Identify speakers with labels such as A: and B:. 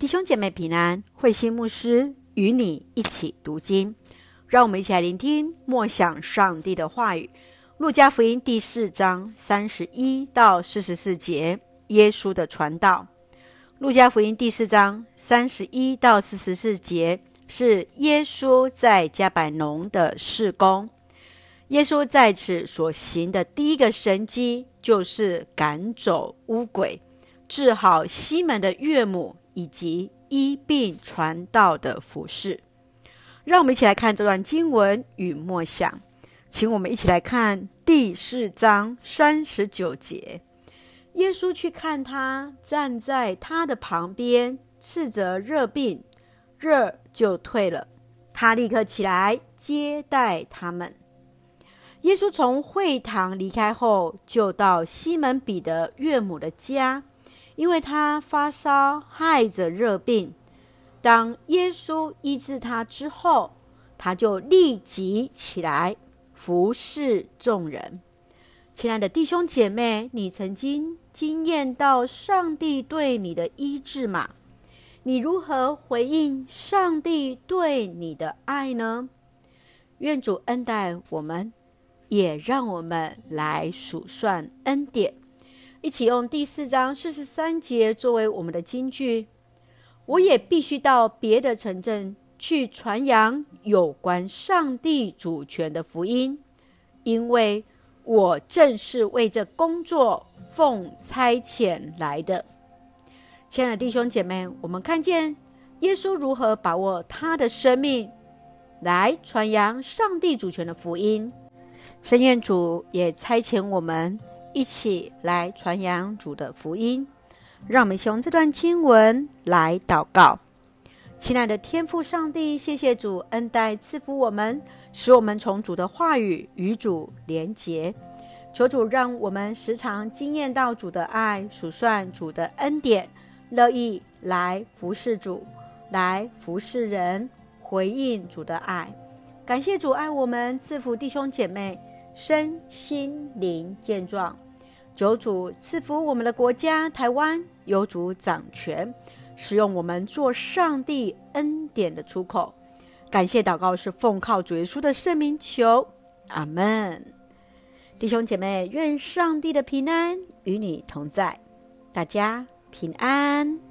A: 弟兄姐妹平安，慧心牧师与你一起读经，让我们一起来聆听默想上帝的话语。路加福音第四章三十一到四十四节，耶稣的传道。路加福音第四章三十一到四十四节是耶稣在加百农的事工。耶稣在此所行的第一个神迹，就是赶走乌鬼，治好西门的岳母。以及医病传道的服饰，让我们一起来看这段经文与默想。请我们一起来看第四章三十九节。耶稣去看他，站在他的旁边，斥责热病，热就退了。他立刻起来接待他们。耶稣从会堂离开后，就到西门彼得岳母的家。因为他发烧，害着热病。当耶稣医治他之后，他就立即起来服侍众人。亲爱的弟兄姐妹，你曾经经验到上帝对你的医治吗？你如何回应上帝对你的爱呢？愿主恩待我们，也让我们来数算恩典。一起用第四章四十三节作为我们的金句。我也必须到别的城镇去传扬有关上帝主权的福音，因为我正是为这工作奉差遣来的。亲爱的弟兄姐妹，我们看见耶稣如何把握他的生命来传扬上帝主权的福音。圣愿主也差遣我们。一起来传扬主的福音，让我们用这段经文来祷告。亲爱的天父上帝，谢谢主恩待赐福我们，使我们从主的话语与主连结。求主让我们时常经验到主的爱，数算主的恩典，乐意来服侍主，来服侍人，回应主的爱。感谢主爱我们，赐福弟兄姐妹。身心灵健壮，九主赐福我们的国家台湾，有主掌权，使用我们做上帝恩典的出口。感谢祷告是奉靠主耶稣的圣名求，阿门。弟兄姐妹，愿上帝的平安与你同在，大家平安。